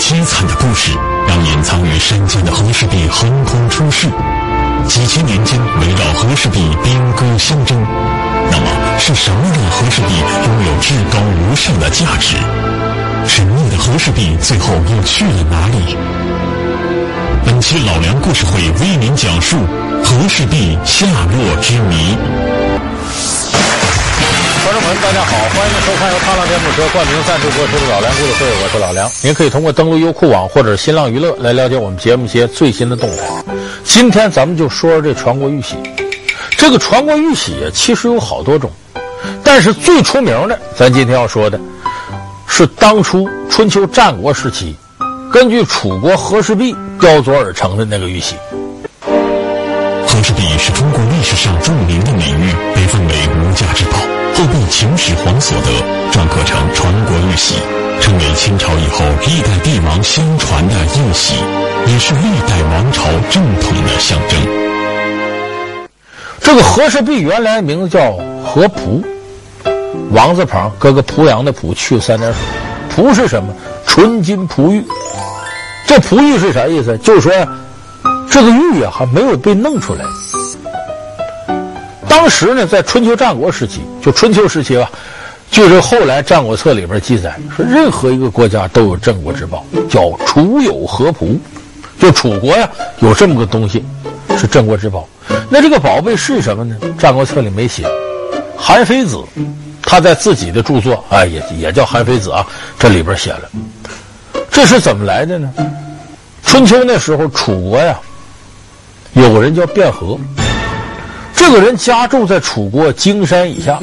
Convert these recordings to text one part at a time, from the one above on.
凄惨的故事，让隐藏于山间的和氏璧横空出世。几千年间，围绕和氏璧兵戈相争。那么，是什么让和氏璧拥有至高无上的价值？神秘的和氏璧最后又去了哪里？本期老梁故事会为您讲述和氏璧下落之谜。观众朋友们，大家好，欢迎收看由踏浪电动车冠名赞助播出的《老梁故事会》，我是老梁。您可以通过登录优酷网或者新浪娱乐来了解我们节目一些最新的动态。今天咱们就说说这传国玉玺。这个传国玉玺，其实有好多种，但是最出名的，咱今天要说的，是当初春秋战国时期，根据楚国和氏璧雕琢而成的那个玉玺。和氏璧是中国历史上著名的美玉，被奉为后被秦始皇所得，篆刻成传国玉玺，成为清朝以后历代帝王相传的玉玺，也是历代王朝正统的象征。这个和氏璧原来名字叫和璞，王字旁搁个濮阳的濮，去三点水。璞是什么？纯金璞玉。这璞玉是啥意思？就是说。这个玉啊，还没有被弄出来。当时呢，在春秋战国时期，就春秋时期吧，就是后来《战国策》里边记载说，任何一个国家都有镇国之宝，叫楚有和璞，就楚国呀有这么个东西，是镇国之宝。那这个宝贝是什么呢？《战国策》里没写。韩非子他在自己的著作啊，也也叫韩非子啊，这里边写了，这是怎么来的呢？春秋那时候，楚国呀。有个人叫卞和，这个人家住在楚国荆山以下，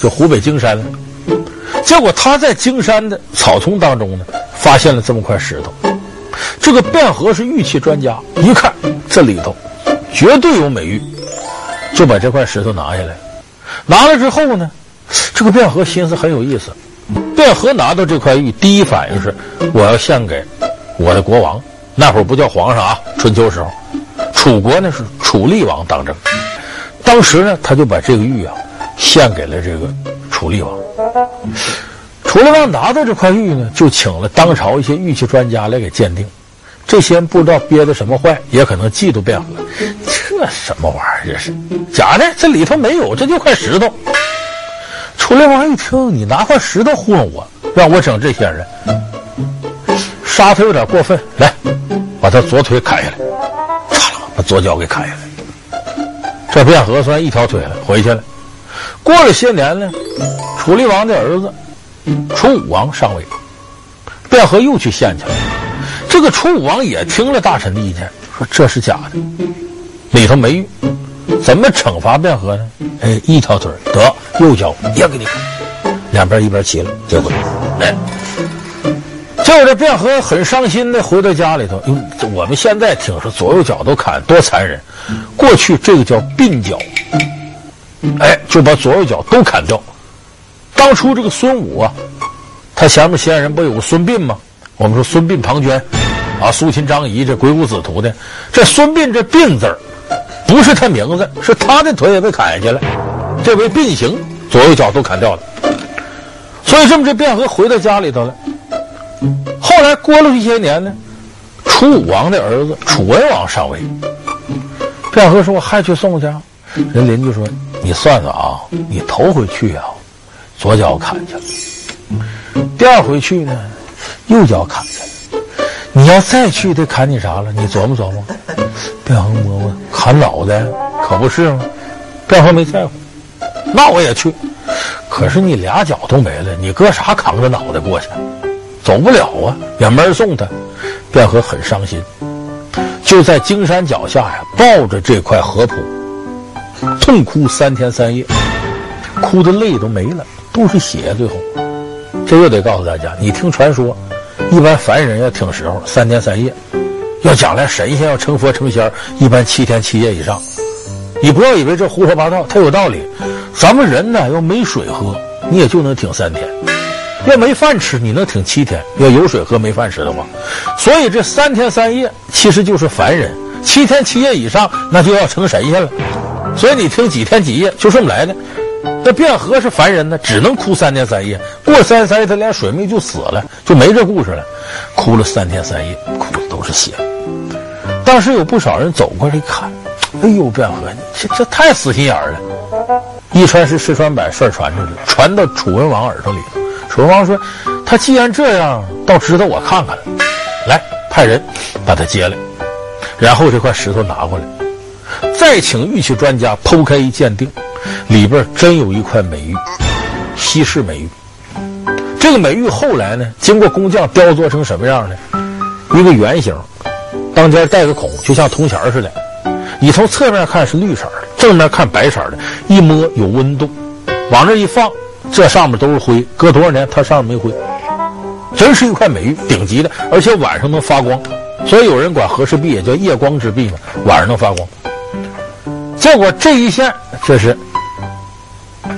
就湖北荆山。结果他在荆山的草丛当中呢，发现了这么块石头。这个卞和是玉器专家，一看这里头绝对有美玉，就把这块石头拿下来。拿了之后呢，这个卞和心思很有意思。卞和拿到这块玉，第一反应是我要献给我的国王。那会儿不叫皇上啊，春秋时候。楚国呢是楚厉王当政，当时呢他就把这个玉啊献给了这个楚厉王。楚厉王拿到这块玉呢，就请了当朝一些玉器专家来给鉴定。这些人不知道憋的什么坏，也可能嫉妒卞和。这什么玩意儿？这是假的，这里头没有，这就块石头。楚厉王一听，你拿块石头糊弄我，让我整这些人，杀他有点过分。来，把他左腿砍下来。把左脚给砍下来，这卞和算一条腿了，回去了。过了些年呢，楚厉王的儿子楚武王上位，卞和又去献去了。这个楚武王也听了大臣的意见，说这是假的，里头没玉，怎么惩罚卞和呢？哎，一条腿得，右脚也给你，两边一边齐了，结婚。哎。结果这卞和很伤心的回到家里头，因为我们现在听说左右脚都砍，多残忍！过去这个叫鬓角，哎，就把左右脚都砍掉。当初这个孙武啊，他前面先人不有个孙膑吗？我们说孙膑、庞涓啊，苏秦、张仪这鬼谷子徒的，这孙膑这膑字不是他名字，是他的腿也被砍下去了，这为膑刑，左右脚都砍掉了。所以这么这卞和回到家里头了。后来过了一些年呢，楚武王的儿子楚文王上位。卞和说：“我还去送去。”人邻居说：“你算算啊，你头回去啊，左脚砍去了；第二回去呢，右脚砍去了。你要再去，得砍你啥了？你琢磨琢磨。”卞和摸摸，砍脑袋，可不是吗？卞和没在乎，那我也去。可是你俩脚都没了，你搁啥扛着脑袋过去？走不了啊，也没人送他，卞和很伤心，就在荆山脚下呀，抱着这块和璞，痛哭三天三夜，哭的泪都没了，都是血。最后，这又得告诉大家，你听传说，一般凡人要挺时候三天三夜，要将来神仙要成佛成仙，一般七天七夜以上。你不要以为这胡说八道，它有道理。咱们人呢，要没水喝，你也就能挺三天。要没饭吃，你能挺七天；要有水喝，没饭吃的话，所以这三天三夜其实就是凡人；七天七夜以上，那就要成神仙了。所以你听几天几夜就这么来的。那卞和是凡人呢，只能哭三天三夜。过三天三夜，他连水没就死了，就没这故事了。哭了三天三夜，哭的都是血。当时有不少人走过来一看，哎呦，卞和，这这太死心眼了。一传十，十传百，事传出去，传到楚文王耳朵里头。楚文王说：“他既然这样，倒值得我看看。来，派人把他接来，然后这块石头拿过来，再请玉器专家剖开一鉴定，里边真有一块美玉，稀世美玉。这个美玉后来呢，经过工匠雕琢成什么样呢？一个圆形，当间带个孔，就像铜钱似的。你从侧面看是绿色的，正面看白色的，一摸有温度，往这一放。”这上面都是灰，隔多少年它上面没灰，真是一块美玉，顶级的，而且晚上能发光，所以有人管和氏璧也叫夜光之璧嘛，晚上能发光。结果这一献，这是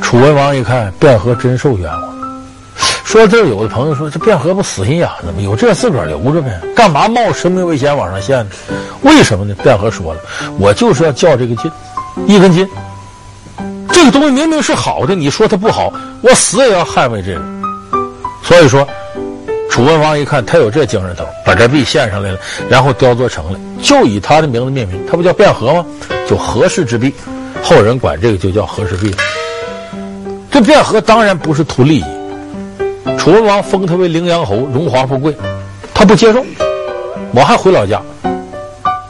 楚文王一看，卞和真受冤枉。说这有的朋友说，这卞和不死心眼子吗？有这自个儿留着呗，干嘛冒生命危险往上献呢？为什么呢？卞和说了，我就是要较这个劲，一根筋。这个东西明明是好的，你说它不好，我死也要捍卫这个。所以说，楚文王一看他有这精神头，把这璧献上来了，然后雕琢成了，就以他的名字命名，他不叫卞和吗？就和氏之璧，后人管这个就叫和氏璧。这卞和当然不是图利益，楚文王封他为陵阳侯，荣华富贵，他不接受，我还回老家。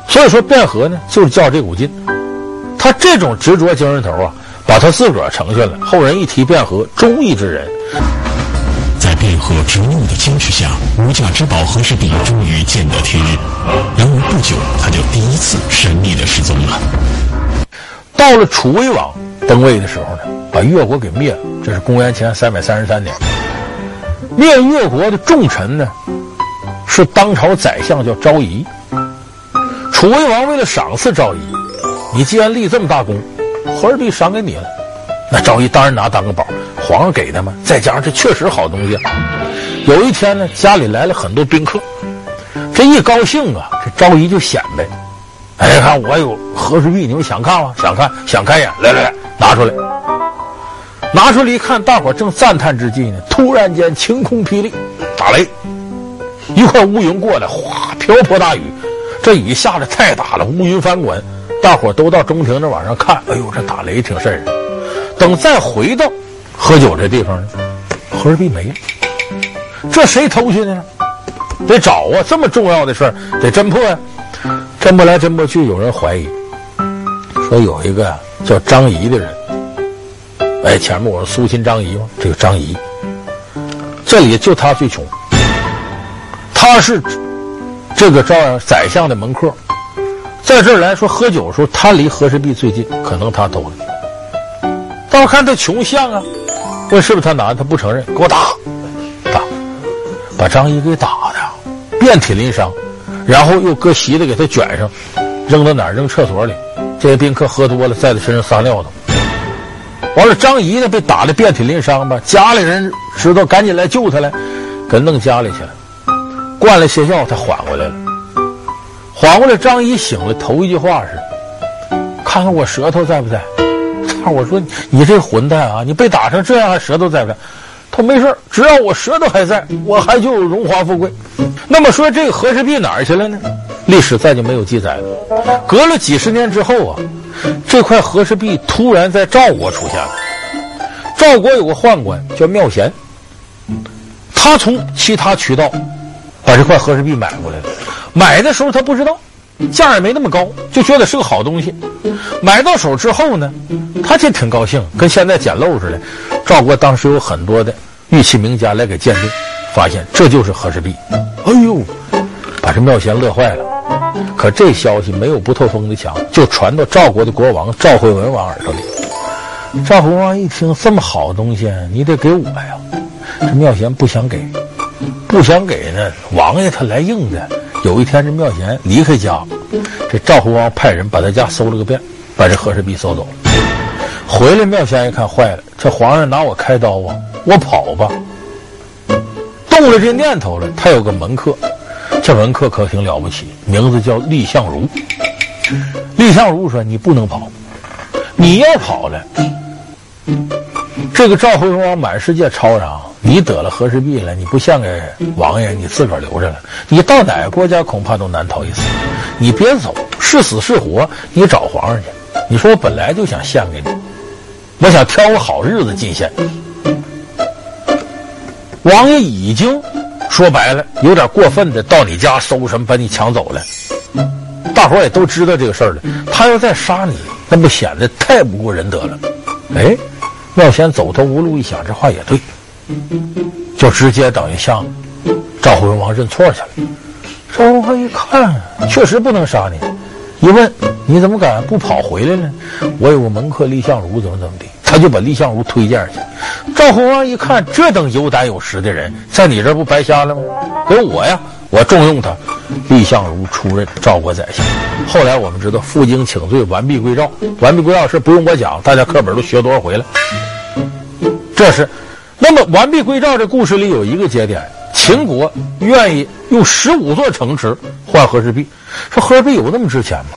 所以说，卞和呢就是较这股劲，他这种执着精神头啊。把他自个儿成全了，后人一提卞和，忠义之人。在卞和执拗的坚持下，无价之宝和氏璧终于见得天日。然而不久，他就第一次神秘的失踪了。到了楚威王登位的时候呢，把越国给灭了。这是公元前三百三十三年。灭越国的重臣呢，是当朝宰相叫昭仪。楚威王为了赏赐昭仪，你既然立这么大功。和氏璧赏给你了，那昭仪当然拿当个宝，皇上给的嘛。再加上这确实好东西。有一天呢，家里来了很多宾客，这一高兴啊，这昭仪就显摆。哎，看我有和氏璧，你们想看吗？想看，想看一眼，来来来，拿出来。拿出来一看，大伙正赞叹之际呢，突然间晴空霹雳，打雷，一块乌云过来，哗，瓢泼大雨。这雨下的太大了，乌云翻滚。大伙都到中庭那往上看，哎呦，这打雷挺瘆人。等再回到喝酒这地方呢，和氏璧没了。这谁偷去的呢？得找啊！这么重要的事儿得侦破呀。侦不来侦不去，有人怀疑说有一个叫张仪的人。哎，前面我说苏秦张仪吗？这个张仪，这里就他最穷。他是这个朝阳宰相的门客。在这儿来说喝酒的时候，他离和氏璧最近，可能他偷的。但我看他穷相啊，问是不是他拿的？他不承认，给我打，打，把张仪给打的遍体鳞伤，然后又搁席子给他卷上，扔到哪儿？扔厕所里。这些宾客喝多了，在他身上撒尿的。完了，张仪呢被打的遍体鳞伤吧，家里人知道，赶紧来救他来，给弄家里去了，灌了些药，他缓过来了。缓过来，张仪醒了，头一句话是：“看看我舌头在不在？” 我说：“你这混蛋啊！你被打成这样，还舌头在不在？”他没事，只要我舌头还在，我还就有荣华富贵。那么说，这个和氏璧哪儿去了呢？历史再就没有记载了。隔了几十年之后啊，这块和氏璧突然在赵国出现了。赵国有个宦官叫妙贤，他从其他渠道把这块和氏璧买过来了。买的时候他不知道，价也没那么高，就觉得是个好东西。买到手之后呢，他就挺高兴，跟现在捡漏似的。赵国当时有很多的玉器名家来给鉴定，发现这就是和氏璧。哎呦，把这妙贤乐坏了。可这消息没有不透风的墙，就传到赵国的国王赵惠文王耳朵里。赵惠文王一听这么好东西，你得给我呀。这妙贤不想给，不想给呢，王爷他来硬的。有一天，这妙贤离开家，这赵惠王派人把他家搜了个遍，把这和氏璧搜走了。回来，妙贤一看，坏了，这皇上拿我开刀啊！我跑吧。动了这念头了，他有个门客，这门客可挺了不起，名字叫蔺相如。蔺相如说：“你不能跑，你要跑了，这个赵惠文王满世界吵嚷，你得了和氏璧了，你不献给王爷，你自个儿留着了。你到哪个国家恐怕都难逃一死。你别走，是死是活，你找皇上去。你说我本来就想献给你，我想挑个好日子进献。王爷已经说白了，有点过分的到你家搜什么，把你抢走了。大伙儿也都知道这个事儿了。他要再杀你，那不显得太不过人德了？哎。妙仙走投无路，一想这话也对，就直接等于向赵惠文王认错去了。赵惠文王一看，确实不能杀你，一问你怎么敢不跑回来呢？我有个门客蔺相如，怎么怎么的，他就把蔺相如推荐去。赵惠文王一看，这等有胆有识的人，在你这不白瞎了吗？有我呀，我重用他。蔺相如出任赵国宰相。后来我们知道，负荆请罪，完璧归赵。完璧归赵是不用我讲，大家课本都学多少回了。这是，那么完璧归赵这故事里有一个节点，秦国愿意用十五座城池换和氏璧，说和氏璧有那么值钱吗？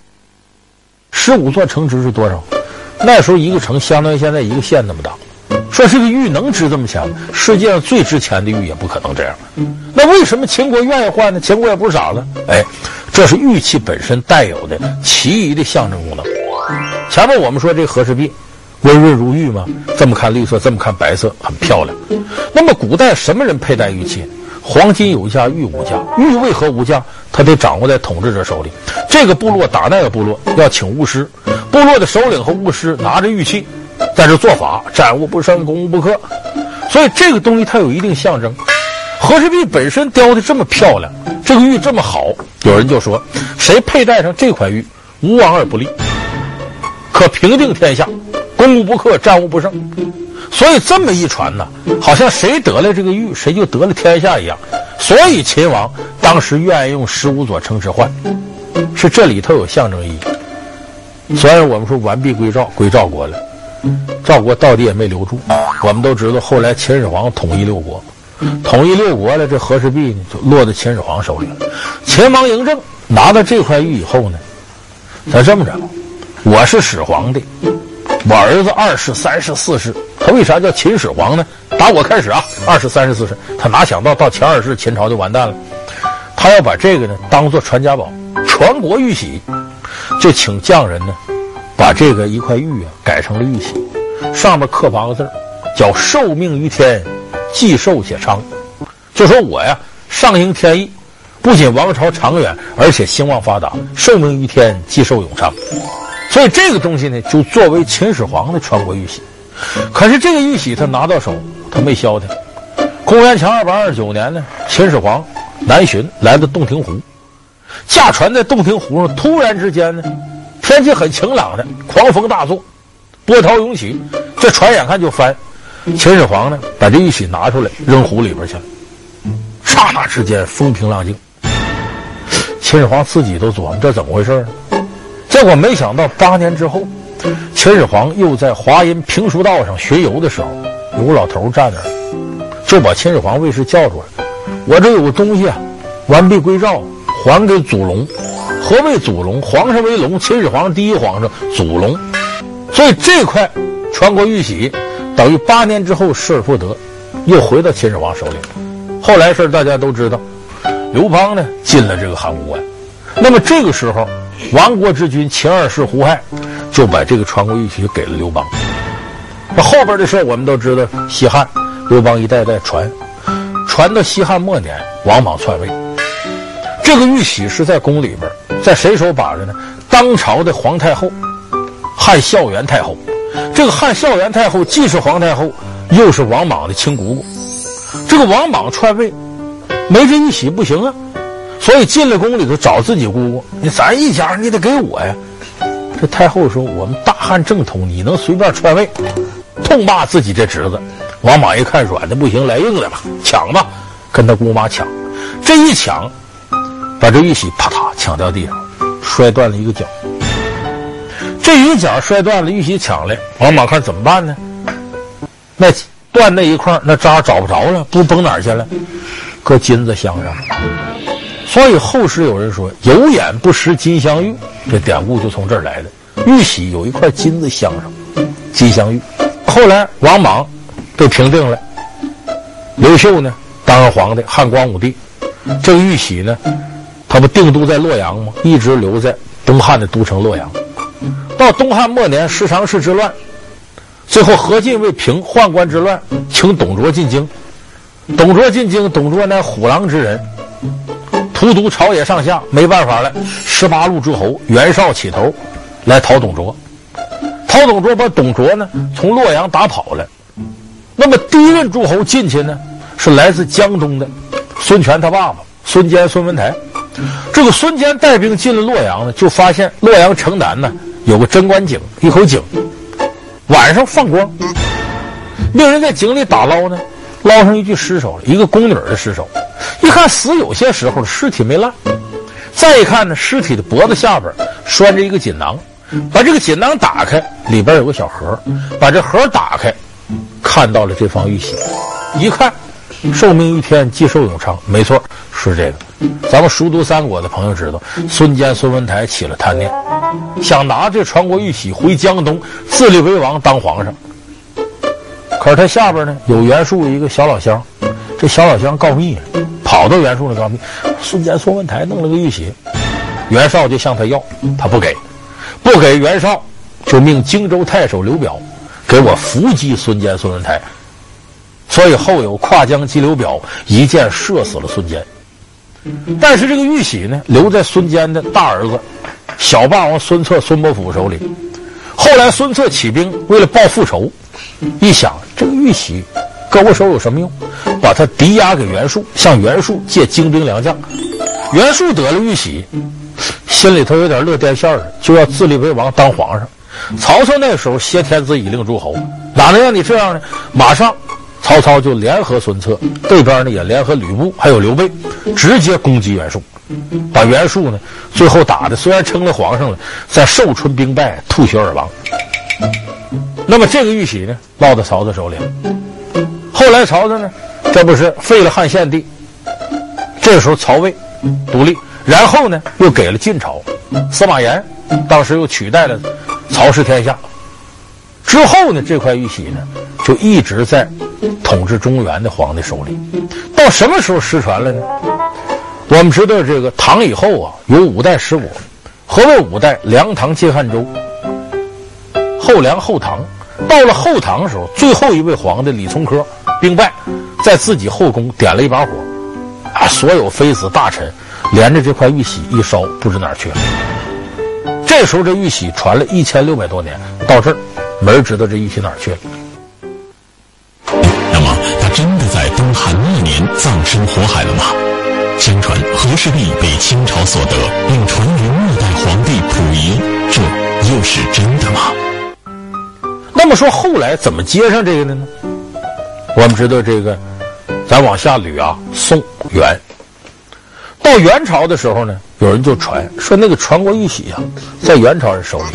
十五座城池是多少？那时候一个城相当于现在一个县那么大。说这个玉能值这么钱吗？世界上最值钱的玉也不可能这样。那为什么秦国愿意换呢？秦国也不是傻子，哎，这是玉器本身带有的奇异的象征功能。前面我们说这和氏璧。温润如玉吗？这么看绿色，这么看白色，很漂亮。那么古代什么人佩戴玉器？黄金有价，玉无价。玉为何无价？它得掌握在统治者手里。这个部落打那个部落，要请巫师。部落的首领和巫师拿着玉器，在这做法，战无不胜，攻无不克。所以这个东西它有一定象征。和氏璧本身雕的这么漂亮，这个玉这么好，有人就说，谁佩戴上这块玉，无往而不利，可平定天下。攻无不克，战无不胜，所以这么一传呢，好像谁得了这个玉，谁就得了天下一样。所以秦王当时愿意用十五座城池换，是这里头有象征意义。虽然我们说完璧归赵，归赵国了，赵国到底也没留住。我们都知道，后来秦始皇统一六国，统一六国了，这和氏璧呢就落在秦始皇手里了。秦王嬴政拿到这块玉以后呢，他这么着，我是始皇的。我儿子二世、三世、四世，他为啥叫秦始皇呢？打我开始啊，二世、三世、四世，他哪想到到前二世，秦朝就完蛋了。他要把这个呢当做传家宝，传国玉玺，就请匠人呢把这个一块玉啊改成了玉玺，上面刻八个字叫“受命于天，既寿且昌”，就说我呀上应天意，不仅王朝长远，而且兴旺发达，受命于天，既寿永昌。所以这个东西呢，就作为秦始皇的传国玉玺。可是这个玉玺他拿到手，他没消停。公元前二百二十九年呢，秦始皇南巡来到洞庭湖，驾船在洞庭湖上，突然之间呢，天气很晴朗的，狂风大作，波涛涌起，这船眼看就翻。秦始皇呢，把这玉玺拿出来扔湖里边去了，刹那之间风平浪静。秦始皇自己都琢磨这怎么回事呢？结果没想到，八年之后，秦始皇又在华阴平书道上巡游的时候，有个老头站那，就把秦始皇卫士叫出来：“我这有个东西啊，完璧归赵，还给祖龙。何谓祖龙？皇上为龙，秦始皇第一皇上，祖龙。所以这块传国玉玺，等于八年之后失而复得，又回到秦始皇手里。后来事大家都知道，刘邦呢进了这个函谷关，那么这个时候。”亡国之君秦二世胡亥就把这个传国玉玺给了刘邦。那后边的事我们都知道，西汉刘邦一代代传，传到西汉末年，王莽篡位。这个玉玺是在宫里边，在谁手把着呢？当朝的皇太后，汉孝元太后。这个汉孝元太后既是皇太后，又是王莽的亲姑姑。这个王莽篡位，没这玉玺不行啊。所以进了宫里头找自己姑姑，你咱一家你得给我呀。这太后说：“我们大汉正统，你能随便篡位？”痛骂自己这侄子。王莽一看软的不行，来硬的吧，抢吧，跟他姑妈抢。这一抢，把这玉玺啪嗒抢掉地上，摔断了一个角。这一角摔断了，玉玺抢来，王莽看怎么办呢？那断那一块，那渣找不着了，不崩哪儿去了？搁金子镶上。所以后世有人说“有眼不识金镶玉”，这典故就从这儿来的。玉玺有一块金子镶上，金镶玉。后来王莽被平定了。刘秀呢，当上皇帝，汉光武帝。这个玉玺呢，他不定都在洛阳吗？一直留在东汉的都城洛阳。到东汉末年，十常侍之乱，最后何进为平宦官之乱，请董卓进京。董卓进京，董卓乃虎狼之人，荼毒朝野上下，没办法了。十八路诸侯，袁绍起头，来讨董卓。讨董卓，把董卓呢从洛阳打跑了。那么第一任诸侯进去呢，是来自江东的孙权他爸爸孙坚、孙文台。这个孙坚带兵进了洛阳呢，就发现洛阳城南呢有个贞观井，一口井，晚上放光，命人在井里打捞呢。捞上一具尸首，一个宫女的尸首。一看死有些时候，尸体没烂。再一看呢，尸体的脖子下边拴着一个锦囊。把这个锦囊打开，里边有个小盒。把这盒打开，看到了这方玉玺。一看，寿命一天，吉寿永昌。没错，是这个。咱们熟读三国的朋友知道，孙坚、孙文台起了贪念，想拿这传国玉玺回江东自立为王，当皇上。可是他下边呢有袁术一个小老乡，这小老乡告密了，跑到袁术那告密。孙坚、孙文台弄了个玉玺，袁绍就向他要，他不给，不给袁绍就命荆州太守刘表给我伏击孙坚、孙文台。所以后有跨江击刘表，一箭射死了孙坚。但是这个玉玺呢，留在孙坚的大儿子小霸王孙策、孙伯符手里。后来孙策起兵，为了报复仇。一想，这个玉玺搁我手有什么用？把他抵押给袁术，向袁术借精兵良将。袁术得了玉玺，心里头有点乐颠馅儿，就要自立为王当皇上。曹操那时候挟天子以令诸侯，哪能让你这样呢？马上，曹操就联合孙策，这边呢也联合吕布，还有刘备，直接攻击袁术，把袁术呢最后打的虽然称了皇上了，在寿春兵败，吐血而亡。那么这个玉玺呢，落到曹操手里了。后来曹操呢，这不是废了汉献帝？这时候曹魏独立，然后呢，又给了晋朝，司马炎当时又取代了曹氏天下。之后呢，这块玉玺呢，就一直在统治中原的皇帝手里。到什么时候失传了呢？我们知道，这个唐以后啊，有五代十国。何谓五代？梁、唐、晋、汉、周。后梁后唐，到了后唐的时候，最后一位皇帝李从珂兵败，在自己后宫点了一把火，啊，所有妃子大臣连着这块玉玺一烧，不知哪儿去了。这时候这玉玺传了一千六百多年，到这儿没人知道这玉玺哪儿去了。火海了吗？相传和氏璧被清朝所得，并传于末代皇帝溥仪，这又是真的吗？那么说后来怎么接上这个的呢？我们知道这个，咱往下捋啊，宋元，到元朝的时候呢，有人就传说那个传国玉玺啊，在元朝人手里。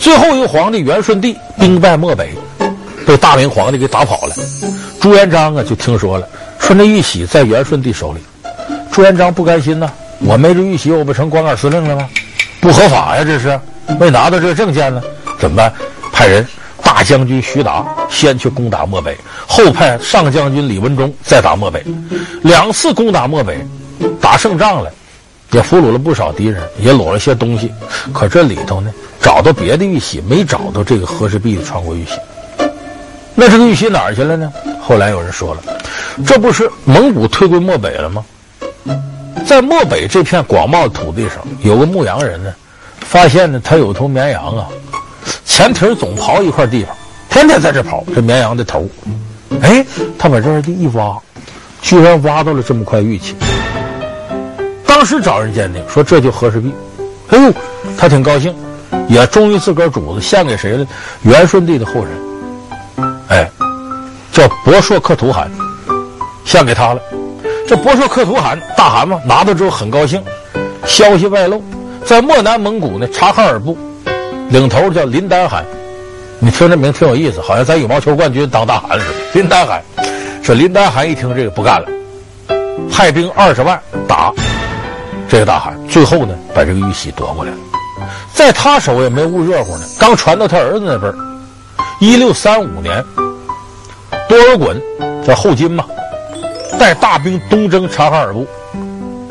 最后一个皇帝元顺帝兵败漠北，被大明皇帝给打跑了。朱元璋啊就听说了，说那玉玺在元顺帝手里。朱元璋不甘心呐，我没这玉玺，我不成光杆司令了吗？不合法呀，这是没拿到这个证件呢，怎么办？派人大将军徐达先去攻打漠北，后派上将军李文忠再打漠北，两次攻打漠北，打胜仗了，也俘虏了不少敌人，也攞了些东西。可这里头呢，找到别的玉玺，没找到这个和氏璧的传国玉玺。那这个玉玺哪儿去了呢？后来有人说了，这不是蒙古退归漠北了吗？在漠北这片广袤的土地上，有个牧羊人呢，发现呢，他有头绵羊啊。前蹄总刨一块地方，天天在这刨这绵羊的头。哎，他把这儿地一挖，居然挖到了这么块玉器。当时找人鉴定，说这就和氏璧。哎呦，他挺高兴，也忠于自个儿主子，献给谁了？元顺帝的后人，哎，叫博硕克图汗，献给他了。这博硕克图罕大汗嘛，拿到之后很高兴。消息外露，在漠南蒙古呢，察哈尔部。领头叫林丹汗，你听这名挺有意思，好像咱羽毛球冠军当大汗似的。林丹汗说：“林丹汗一听这个不干了，派兵二十万打这个大汗，最后呢把这个玉玺夺过来了。在他手也没捂热乎呢，刚传到他儿子那边。一六三五年，多尔衮叫后金嘛，带大兵东征察哈尔部，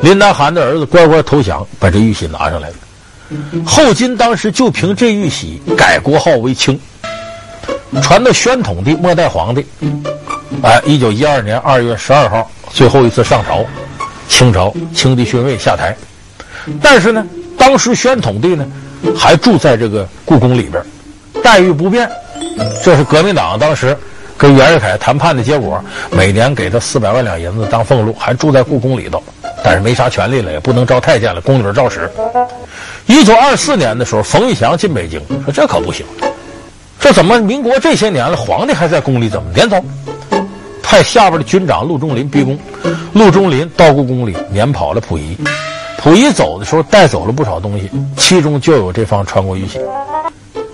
林南汗的儿子乖乖投降，把这玉玺拿上来了。后金当时就凭这玉玺改国号为清，传到宣统帝末代皇帝，哎，一九一二年二月十二号最后一次上朝，清朝清帝逊位下台，但是呢，当时宣统帝呢还住在这个故宫里边，待遇不便，这是革命党当时跟袁世凯谈判的结果，每年给他四百万两银子当俸禄，还住在故宫里头。但是没啥权利了，也不能招太监了，宫女照使。一九二四年的时候，冯玉祥进北京，说这可不行，这怎么民国这些年了，皇帝还在宫里，怎么撵走？派下边的军长陆中麟逼宫，陆中麟到故宫里撵跑了溥仪，溥仪走的时候带走了不少东西，其中就有这方传国玉玺。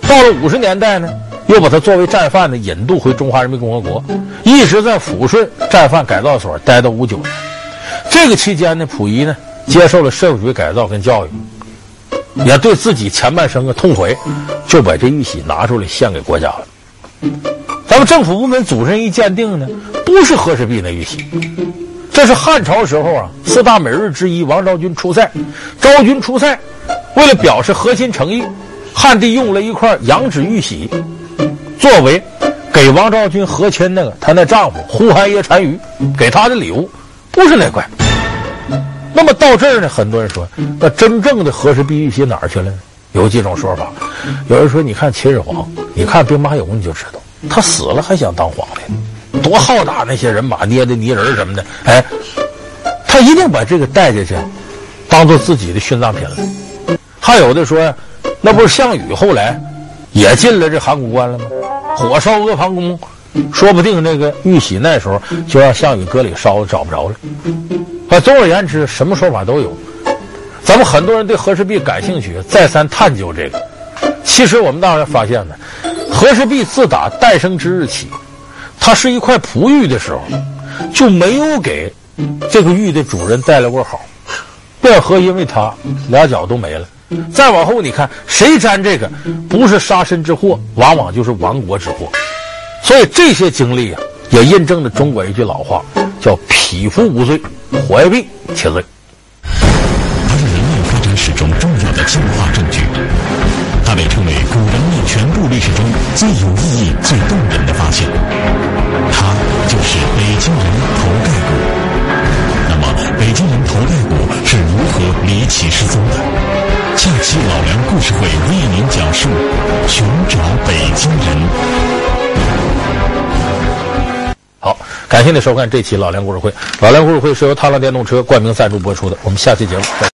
到了五十年代呢，又把他作为战犯呢引渡回中华人民共和国，一直在抚顺战犯改造所待到五九年。这个期间呢，溥仪呢接受了社会主义改造跟教育，也对自己前半生啊痛悔，就把这玉玺拿出来献给国家了。咱们政府部门组织人一鉴定呢，不是和氏璧那玉玺，这是汉朝时候啊四大美人之一王昭君出塞，昭君出塞，为了表示核心诚意，汉帝用了一块羊脂玉玺，作为给王昭君和亲那个她那丈夫呼韩爷单于给她的礼物。不是那块。那么到这儿呢，很多人说，那真正的和氏璧玉玺哪儿去了呢？有几种说法。有人说，你看秦始皇，你看兵马俑，你就知道，他死了还想当皇帝，多浩大那些人马捏的泥人什么的，哎，他一定把这个带下去，当做自己的殉葬品了。还有的说，那不是项羽后来也进了这函谷关了吗？火烧阿房宫。说不定那个玉玺那时候就让项羽搁里烧，找不着了。啊，总而言之，什么说法都有。咱们很多人对和氏璧感兴趣，再三探究这个。其实我们大家发现呢，和氏璧自打诞生之日起，它是一块璞玉的时候，就没有给这个玉的主人带来过好。卞和因为他俩脚都没了。再往后你看，谁沾这个，不是杀身之祸，往往就是亡国之祸。所以这些经历啊，也印证了中国一句老话，叫“匹夫无罪，怀璧且罪”。它是人类发展史中重要的进化证据，它被称为古人类全部历史中最有意义、最动人的发现。它就是北京人头盖骨。北京人头盖骨是如何离奇失踪的？下期老梁故事会为您讲述：寻找北京人。好，感谢您收看这期老梁故事会。老梁故事会是由踏浪电动车冠名赞助播出的。我们下期节目再见。